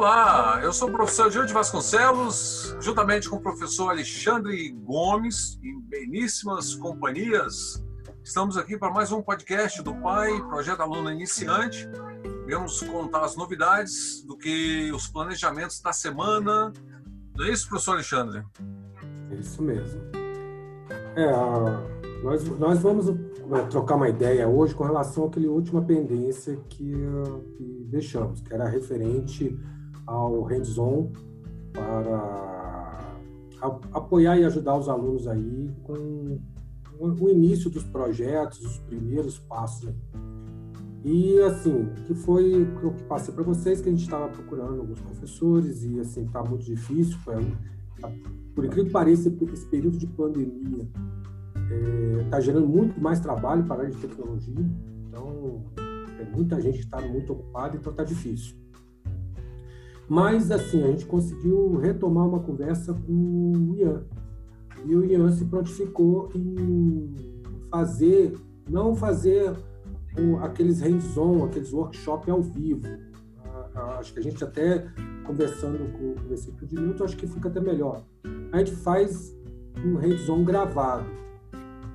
Olá, eu sou o professor de Vasconcelos, juntamente com o professor Alexandre Gomes, em beníssimas companhias. Estamos aqui para mais um podcast do PAI, Projeto Aluno Iniciante. Vamos contar as novidades do que os planejamentos da semana. Não é isso, professor Alexandre? É isso mesmo. É, nós, nós vamos né, trocar uma ideia hoje com relação àquele última pendência que, que deixamos, que era referente ao hands-on para apoiar e ajudar os alunos aí com o início dos projetos, os primeiros passos. E assim, que foi que eu passei para vocês que a gente estava procurando alguns professores e assim está muito difícil, por incrível que pareça, esse período de pandemia está é, gerando muito mais trabalho para a área de tecnologia. Então, tem muita gente que está muito ocupada, então está difícil. Mas, assim, a gente conseguiu retomar uma conversa com o Ian. E o Ian se prontificou em fazer, não fazer aqueles hands-on, aqueles workshops ao vivo. Acho que a gente até conversando com o versículo de Newton, acho que fica até melhor. A gente faz um hands-on gravado.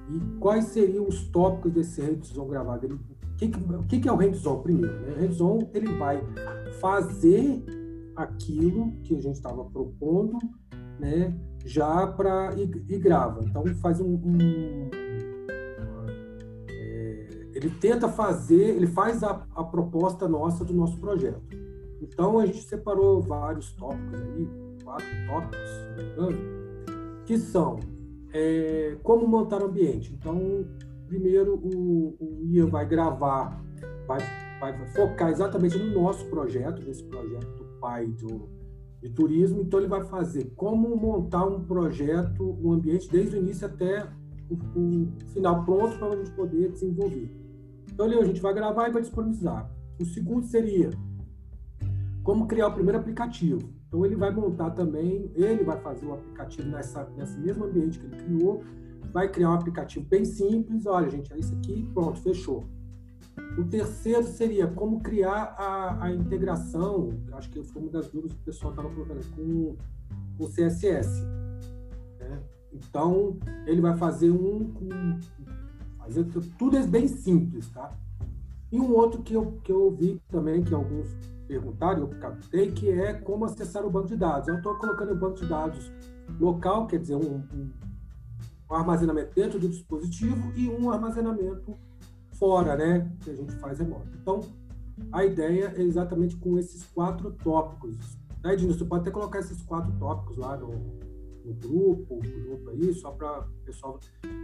E quais seriam os tópicos desse hands-on gravado? o que, que, que, é o hands-on primeiro? Né? O hands-on ele vai fazer aquilo que a gente estava propondo, né, já para e, e, grava. Então faz um, um é, ele tenta fazer, ele faz a, a proposta nossa do nosso projeto. Então a gente separou vários tópicos aí, quatro tópicos, que são é, como montar o ambiente. Então, primeiro o, o Ian vai gravar, vai, vai focar exatamente no nosso projeto, nesse projeto pai do, de turismo. Então, ele vai fazer como montar um projeto, um ambiente, desde o início até o, o final pronto para a gente poder desenvolver. Então, ali a gente vai gravar e vai disponibilizar. O segundo seria como criar o primeiro aplicativo. Então ele vai montar também, ele vai fazer o aplicativo nessa, nesse mesmo ambiente que ele criou, vai criar um aplicativo bem simples, olha gente, é isso aqui, pronto, fechou. O terceiro seria como criar a, a integração, acho que foi uma das dúvidas que o pessoal estava colocando, com o CSS. Né? Então, ele vai fazer um com. Fazer, tudo é bem simples, tá? E um outro que eu, que eu vi também, que alguns perguntaram, eu captei, que é como acessar o banco de dados. Eu estou colocando o banco de dados local, quer dizer, um, um, um, armazenamento dentro do dispositivo e um armazenamento fora, né, que a gente faz remoto. Então, a ideia é exatamente com esses quatro tópicos. Né, Edinho, você pode até colocar esses quatro tópicos lá no, no grupo, grupo aí, só para o pessoal.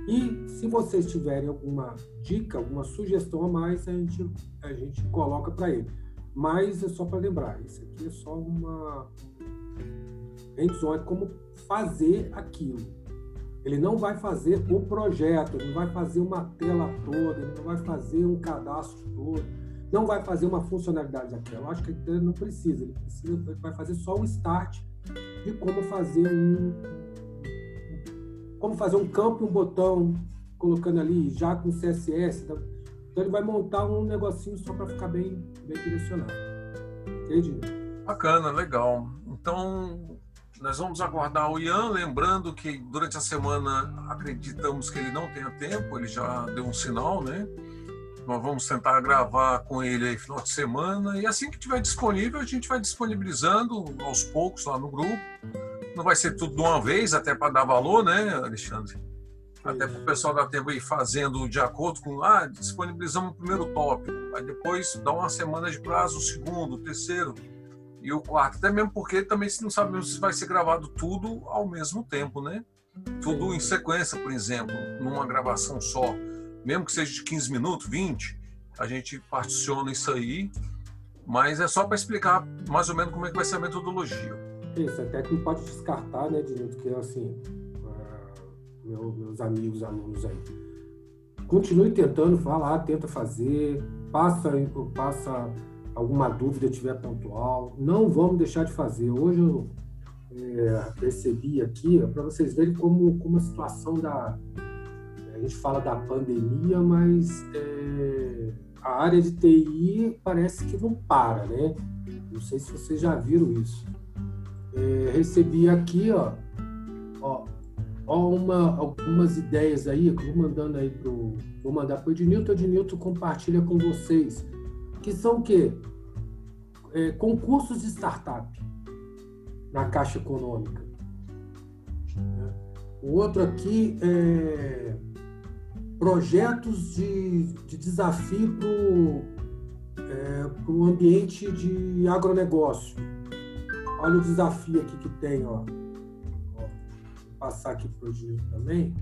E se vocês tiverem alguma dica, alguma sugestão a mais, a gente, a gente coloca para ele. Mas é só para lembrar, isso aqui é só uma hands-on, é como fazer aquilo. Ele não vai fazer o projeto, ele não vai fazer uma tela toda, ele não vai fazer um cadastro todo, não vai fazer uma funcionalidade daquela. Eu acho que ele não precisa, ele precisa, ele vai fazer só o start de como fazer um como fazer um campo e um botão colocando ali já com CSS, então ele vai montar um negocinho só para ficar bem, bem direcionado. Entendi. Bacana, legal. Então nós vamos aguardar o Ian, lembrando que durante a semana acreditamos que ele não tenha tempo, ele já deu um sinal, né? Nós vamos tentar gravar com ele aí final de semana e assim que tiver disponível a gente vai disponibilizando aos poucos lá no grupo. Não vai ser tudo de uma vez, até para dar valor, né, Alexandre? Até para o pessoal da tempo ir fazendo de acordo com. Ah, disponibilizamos o primeiro tópico, aí depois dá uma semana de prazo o segundo, o terceiro e o quarto. Até mesmo porque também se não sabemos se vai ser gravado tudo ao mesmo tempo, né? Tudo em sequência, por exemplo, numa gravação só. Mesmo que seja de 15 minutos, 20, a gente particiona isso aí. Mas é só para explicar mais ou menos como é que vai ser a metodologia. Isso, até que não pode descartar, né, Direito, que assim, meu, meus amigos alunos aí. Continue tentando, falar, tenta fazer, passa, passa alguma dúvida tiver pontual. Não vamos deixar de fazer. Hoje eu é, percebi aqui, para vocês verem como, como a situação da. A gente fala da pandemia, mas é, a área de TI parece que não para, né? Não sei se vocês já viram isso. É, recebi aqui, ó, ó, uma, algumas ideias aí que eu vou mandando aí pro, vou mandar para o Ednilton. Ednilton compartilha com vocês, que são o quê? É, concursos de startup na Caixa Econômica. O outro aqui é projetos de, de desafio para é, o ambiente de agronegócio. Olha o desafio aqui que tem, ó. vou passar aqui para o também,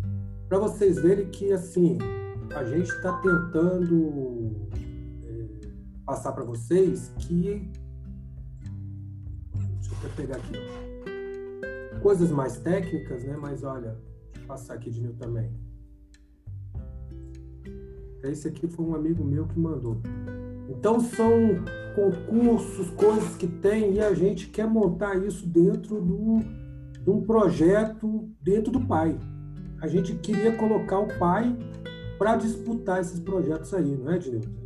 para vocês verem que assim a gente está tentando passar para vocês que deixa eu pegar aqui coisas mais técnicas, né? Mas olha, deixa eu passar aqui de mim também. Esse aqui foi um amigo meu que mandou. Então são concursos, coisas que tem e a gente quer montar isso dentro do, de um projeto dentro do pai. A gente queria colocar o pai para disputar esses projetos aí, não é, Ednilton?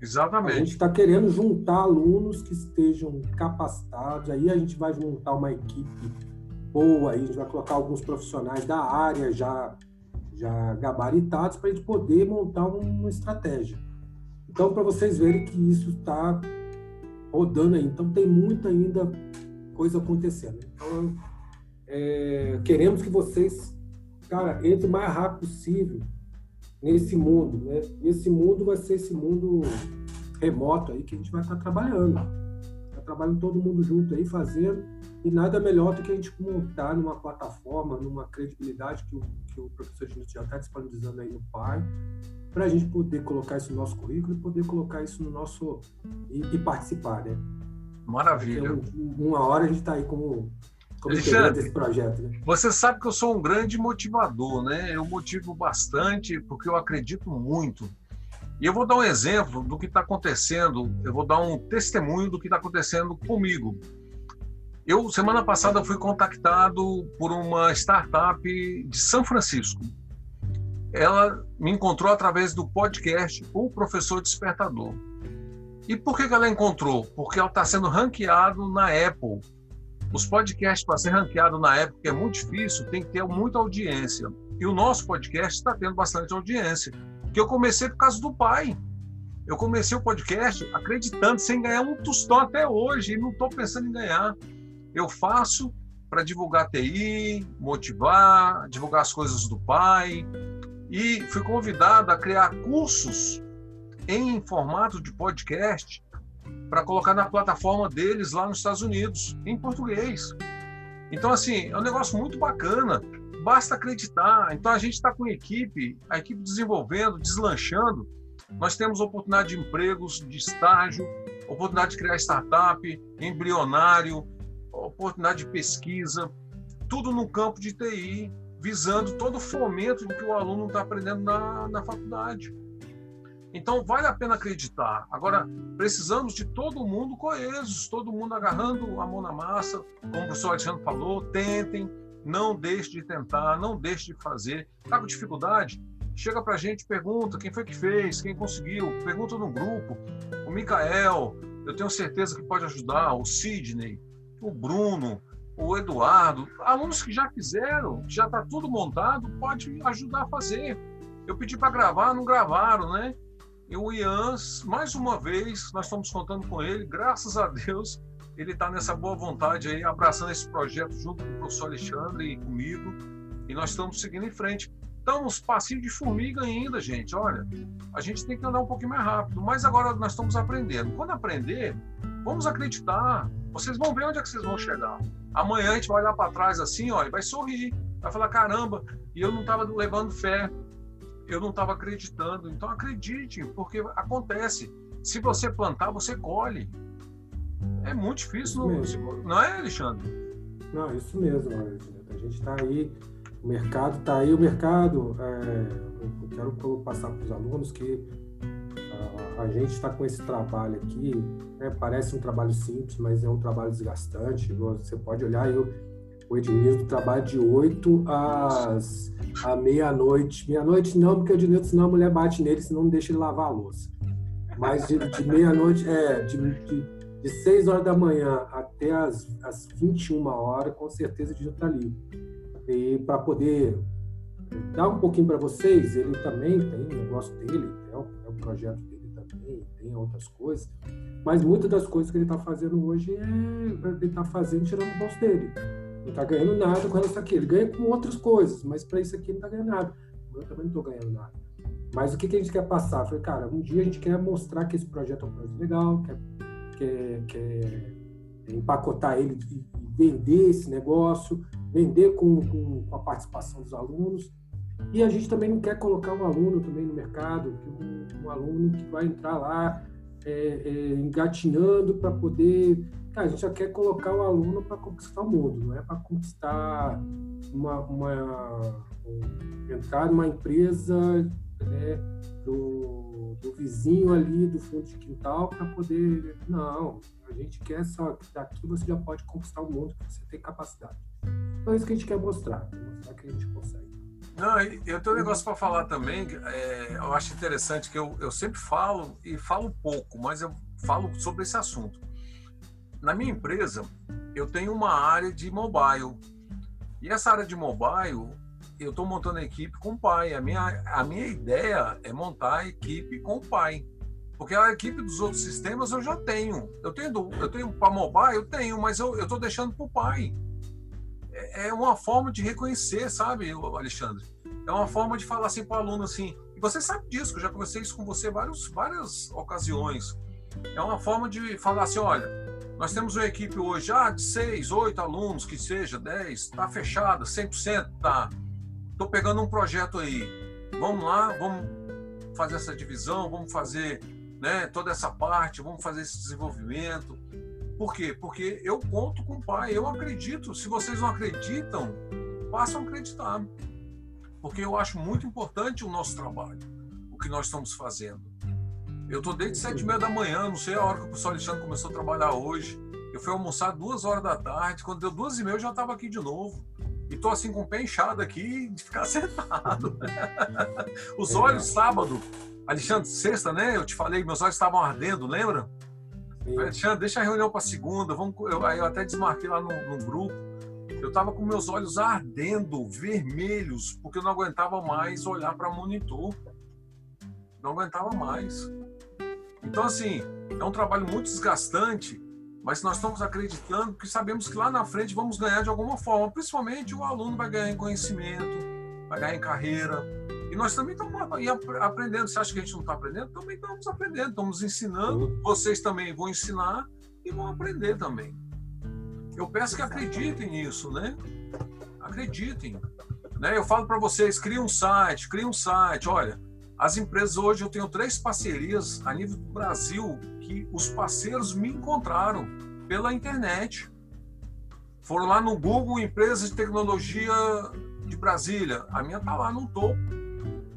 Exatamente. A gente está querendo juntar alunos que estejam capacitados, aí a gente vai montar uma equipe boa, aí a gente vai colocar alguns profissionais da área já já gabaritados para a gente poder montar uma estratégia. Então, para vocês verem que isso está rodando aí. Então, tem muita ainda coisa acontecendo. Então, é, queremos que vocês, cara, entrem o mais rápido possível nesse mundo, né? Esse mundo vai ser esse mundo remoto aí que a gente vai estar tá trabalhando. Está trabalhando todo mundo junto aí, fazendo e nada melhor do que a gente montar numa plataforma, numa credibilidade que o, que o professor Genilson já está disponibilizando aí no PAI, para a gente poder colocar isso no nosso currículo e poder colocar isso no nosso. e, e participar, né? Maravilha. Então, uma hora a gente está aí como. Desse projeto, né? Você sabe que eu sou um grande motivador, né? Eu motivo bastante porque eu acredito muito. E eu vou dar um exemplo do que está acontecendo, eu vou dar um testemunho do que está acontecendo comigo. Eu, semana passada, fui contactado por uma startup de São Francisco. Ela me encontrou através do podcast O Professor Despertador. E por que, ela encontrou? Porque ela está sendo ranqueado na Apple. Os podcasts, para ser ranqueado na que é muito difícil, tem que ter muita audiência. E o nosso podcast está tendo bastante audiência. Que eu comecei por causa do pai. Eu comecei o podcast acreditando, sem ganhar um tostão até hoje, e não estou pensando em ganhar eu faço para divulgar TI, motivar, divulgar as coisas do pai. E fui convidado a criar cursos em formato de podcast para colocar na plataforma deles lá nos Estados Unidos, em português. Então, assim, é um negócio muito bacana. Basta acreditar. Então, a gente está com a equipe, a equipe desenvolvendo, deslanchando. Nós temos oportunidade de empregos, de estágio, oportunidade de criar startup, embrionário, oportunidade de pesquisa, tudo no campo de TI, visando todo o fomento do que o aluno está aprendendo na, na faculdade. Então, vale a pena acreditar. Agora, precisamos de todo mundo coeso, todo mundo agarrando a mão na massa, como o professor Alexandre falou, tentem, não deixe de tentar, não deixe de fazer. Está com dificuldade? Chega para a gente, pergunta quem foi que fez, quem conseguiu, pergunta no grupo. O Mikael, eu tenho certeza que pode ajudar, o Sidney, o Bruno, o Eduardo, alunos que já fizeram, já está tudo montado, pode ajudar a fazer. Eu pedi para gravar, não gravaram, né? E o Ian, mais uma vez, nós estamos contando com ele, graças a Deus, ele está nessa boa vontade aí, abraçando esse projeto junto com o professor Alexandre e comigo, e nós estamos seguindo em frente. Estamos passinho de formiga ainda, gente. Olha, a gente tem que andar um pouquinho mais rápido, mas agora nós estamos aprendendo. Quando aprender, vamos acreditar, vocês vão ver onde é que vocês vão chegar. Amanhã a gente vai olhar para trás assim, e vai sorrir. Vai falar, caramba, e eu não estava levando fé. Eu não estava acreditando. Então acredite, porque acontece. Se você plantar, você colhe. É muito difícil, não, não é, Alexandre? Não, isso mesmo. A gente está aí, o mercado está aí, o mercado. É, eu quero passar para os alunos que a gente está com esse trabalho aqui, né, parece um trabalho simples, mas é um trabalho desgastante. Você pode olhar eu, o Ednilson trabalha de 8 às à meia-noite. Meia-noite não, porque o Ednilson, senão a mulher bate nele, senão não deixa ele lavar a louça. Mas de, de meia-noite, é, de, de, de 6 horas da manhã até as, as 21 horas, com certeza a gente está ali. E para poder dar um pouquinho para vocês, ele também tem o negócio dele, é o, é o projeto dele também, tem outras coisas, mas muitas das coisas que ele está fazendo hoje é ele está fazendo tirando o bolso dele. Não está ganhando nada com isso aqui. Ele ganha com outras coisas, mas para isso aqui não está ganhando nada. Eu também não estou ganhando nada. Mas o que, que a gente quer passar? Foi, cara, um dia a gente quer mostrar que esse projeto é um projeto legal, quer, quer, quer empacotar ele e vender esse negócio, vender com, com, com, a participação dos alunos. E a gente também não quer colocar um aluno também no mercado, um, um aluno que vai entrar lá é, é, engatinhando para poder. Cara, a gente já quer colocar o aluno para conquistar o mundo, não é para conquistar uma, uma, entrar numa empresa né, do, do vizinho ali do fundo de quintal para poder. Não, a gente quer só que daqui você já pode conquistar o mundo, você tem capacidade. Então é isso que a gente quer mostrar, mostrar que a gente consegue. Não, eu tenho um negócio para falar também, é, eu acho interessante que eu, eu sempre falo e falo pouco, mas eu falo sobre esse assunto. Na minha empresa, eu tenho uma área de mobile. E essa área de mobile, eu estou montando a equipe com o pai. A minha, a minha ideia é montar a equipe com o pai. Porque a equipe dos outros sistemas eu já tenho. Eu tenho, eu tenho para mobile, eu tenho, mas eu estou deixando para o pai. É, é uma forma de reconhecer, sabe, Alexandre? É uma forma de falar assim para o aluno assim. E você sabe disso, que eu já conversei isso com você vários, várias ocasiões. É uma forma de falar assim: olha, nós temos uma equipe hoje ah, de seis, oito alunos, que seja, dez, está fechada, 100%, tá estou pegando um projeto aí, vamos lá, vamos fazer essa divisão, vamos fazer né, toda essa parte, vamos fazer esse desenvolvimento. Por quê? Porque eu conto com o pai, eu acredito. Se vocês não acreditam, passam a acreditar. Porque eu acho muito importante o nosso trabalho, o que nós estamos fazendo. Eu estou desde sete e meia da manhã, não sei a hora que o professor Alexandre começou a trabalhar hoje. Eu fui almoçar duas horas da tarde, quando deu duas e meia eu já estava aqui de novo e tô assim com o pé inchado aqui de ficar sentado. Os é. olhos, sábado, Alexandre, sexta, né? Eu te falei, meus olhos estavam ardendo, lembra? Sim. Alexandre, deixa a reunião para segunda. Vamos, eu, eu até desmarquei lá no, no grupo. Eu estava com meus olhos ardendo, vermelhos, porque eu não aguentava mais olhar para monitor. Não aguentava mais. Então, assim, é um trabalho muito desgastante mas nós estamos acreditando que sabemos que lá na frente vamos ganhar de alguma forma, principalmente o aluno vai ganhar em conhecimento, vai ganhar em carreira. E nós também estamos aprendendo. Você acha que a gente não está aprendendo? Também estamos aprendendo, estamos ensinando. Vocês também vão ensinar e vão aprender também. Eu peço que acreditem nisso, né? Acreditem. Né? Eu falo para vocês, cria um site, cria um site. Olha, as empresas hoje eu tenho três parcerias a nível do Brasil que os parceiros me encontraram pela internet. Foram lá no Google Empresas de Tecnologia de Brasília. A minha tá lá no topo.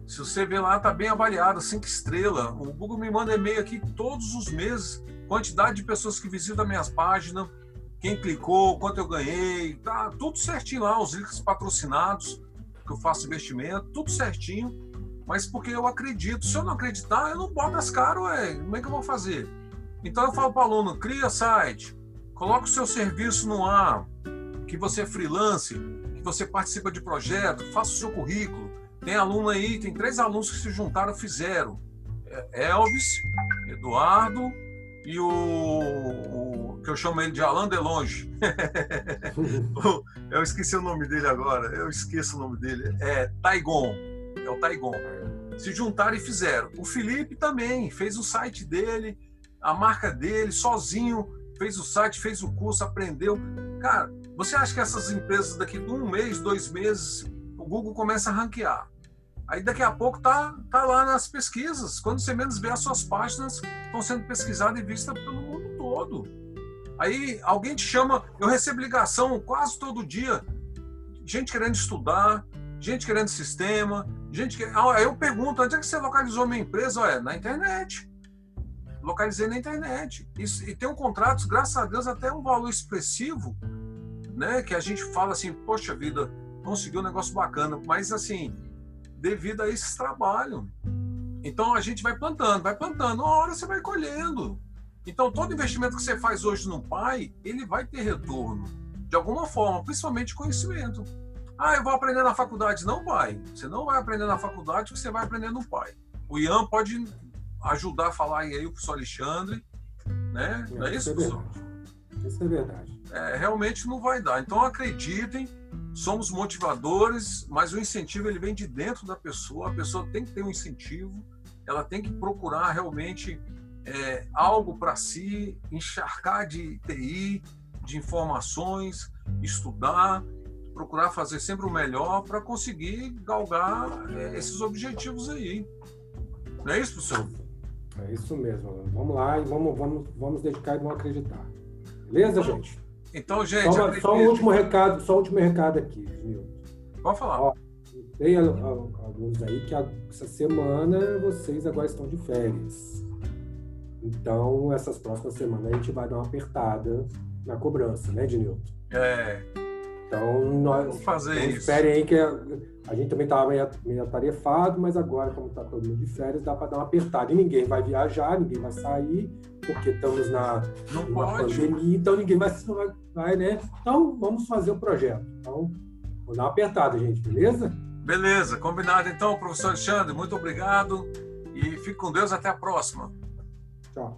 Se você ver lá, tá bem avaliada, cinco estrelas. O Google me manda e-mail aqui todos os meses, quantidade de pessoas que visitam minhas páginas, quem clicou, quanto eu ganhei, tá tudo certinho lá, os links patrocinados, que eu faço investimento, tudo certinho. Mas porque eu acredito. Se eu não acreditar, eu não boto as caras, ué. Como é que eu vou fazer? Então eu falo para o aluno, cria site, coloca o seu serviço no ar, que você é freelance, que você participa de projeto, faça o seu currículo. Tem aluno aí, tem três alunos que se juntaram fizeram. É Elvis, Eduardo e o, o que eu chamo ele de Alain Delonge. eu esqueci o nome dele agora, eu esqueço o nome dele. É Taigon, é o Taigon. Se juntaram e fizeram. O Felipe também fez o site dele, a marca dele, sozinho, fez o site, fez o curso, aprendeu. Cara, você acha que essas empresas daqui de um mês, dois meses, o Google começa a ranquear? Aí daqui a pouco tá, tá lá nas pesquisas. Quando você menos vê, as suas páginas estão sendo pesquisadas e vistas pelo mundo todo. Aí alguém te chama, eu recebo ligação quase todo dia, gente querendo estudar, gente querendo sistema, gente. Aí eu pergunto, onde é que você localizou minha empresa? Olha, na internet localizei na internet. Isso, e tem um contrato, graças a Deus, até um valor expressivo, né? Que a gente fala assim, poxa vida, conseguiu um negócio bacana, mas assim, devido a esse trabalho. Então a gente vai plantando, vai plantando, uma hora você vai colhendo. Então, todo investimento que você faz hoje no pai, ele vai ter retorno, de alguma forma, principalmente conhecimento. Ah, eu vou aprender na faculdade. Não vai. Você não vai aprender na faculdade, você vai aprender no pai. O Ian pode ajudar a falar aí o professor Alexandre, né? É, não é isso, é professor? Isso é verdade. É, realmente não vai dar. Então acreditem, somos motivadores, mas o incentivo ele vem de dentro da pessoa. A pessoa tem que ter um incentivo, ela tem que procurar realmente é, algo para si, encharcar de TI, de informações, estudar, procurar fazer sempre o melhor para conseguir galgar é, esses objetivos aí. Não é isso, professor? É isso mesmo. Vamos lá e vamos, vamos, vamos dedicar e vamos acreditar. Beleza, gente? Então, gente. Só, só um último recado, só um último recado aqui, Nilton. Pode falar. Ó, tem alguns aí que essa semana vocês agora estão de férias. Então, essas próximas semanas a gente vai dar uma apertada na cobrança, né, Ednilton? É. Então, nós Vamos fazer então, isso. esperem aí que a, a gente também estava meio, meio atarefado, mas agora, como está todo mundo de férias, dá para dar uma apertada. E ninguém vai viajar, ninguém vai sair, porque estamos na, na pandemia, então ninguém vai, vai, vai, né? Então, vamos fazer o projeto. Então, vou dar uma apertada, gente, beleza? Beleza, combinado então, professor Alexandre. Muito obrigado e fique com Deus. Até a próxima. Tchau.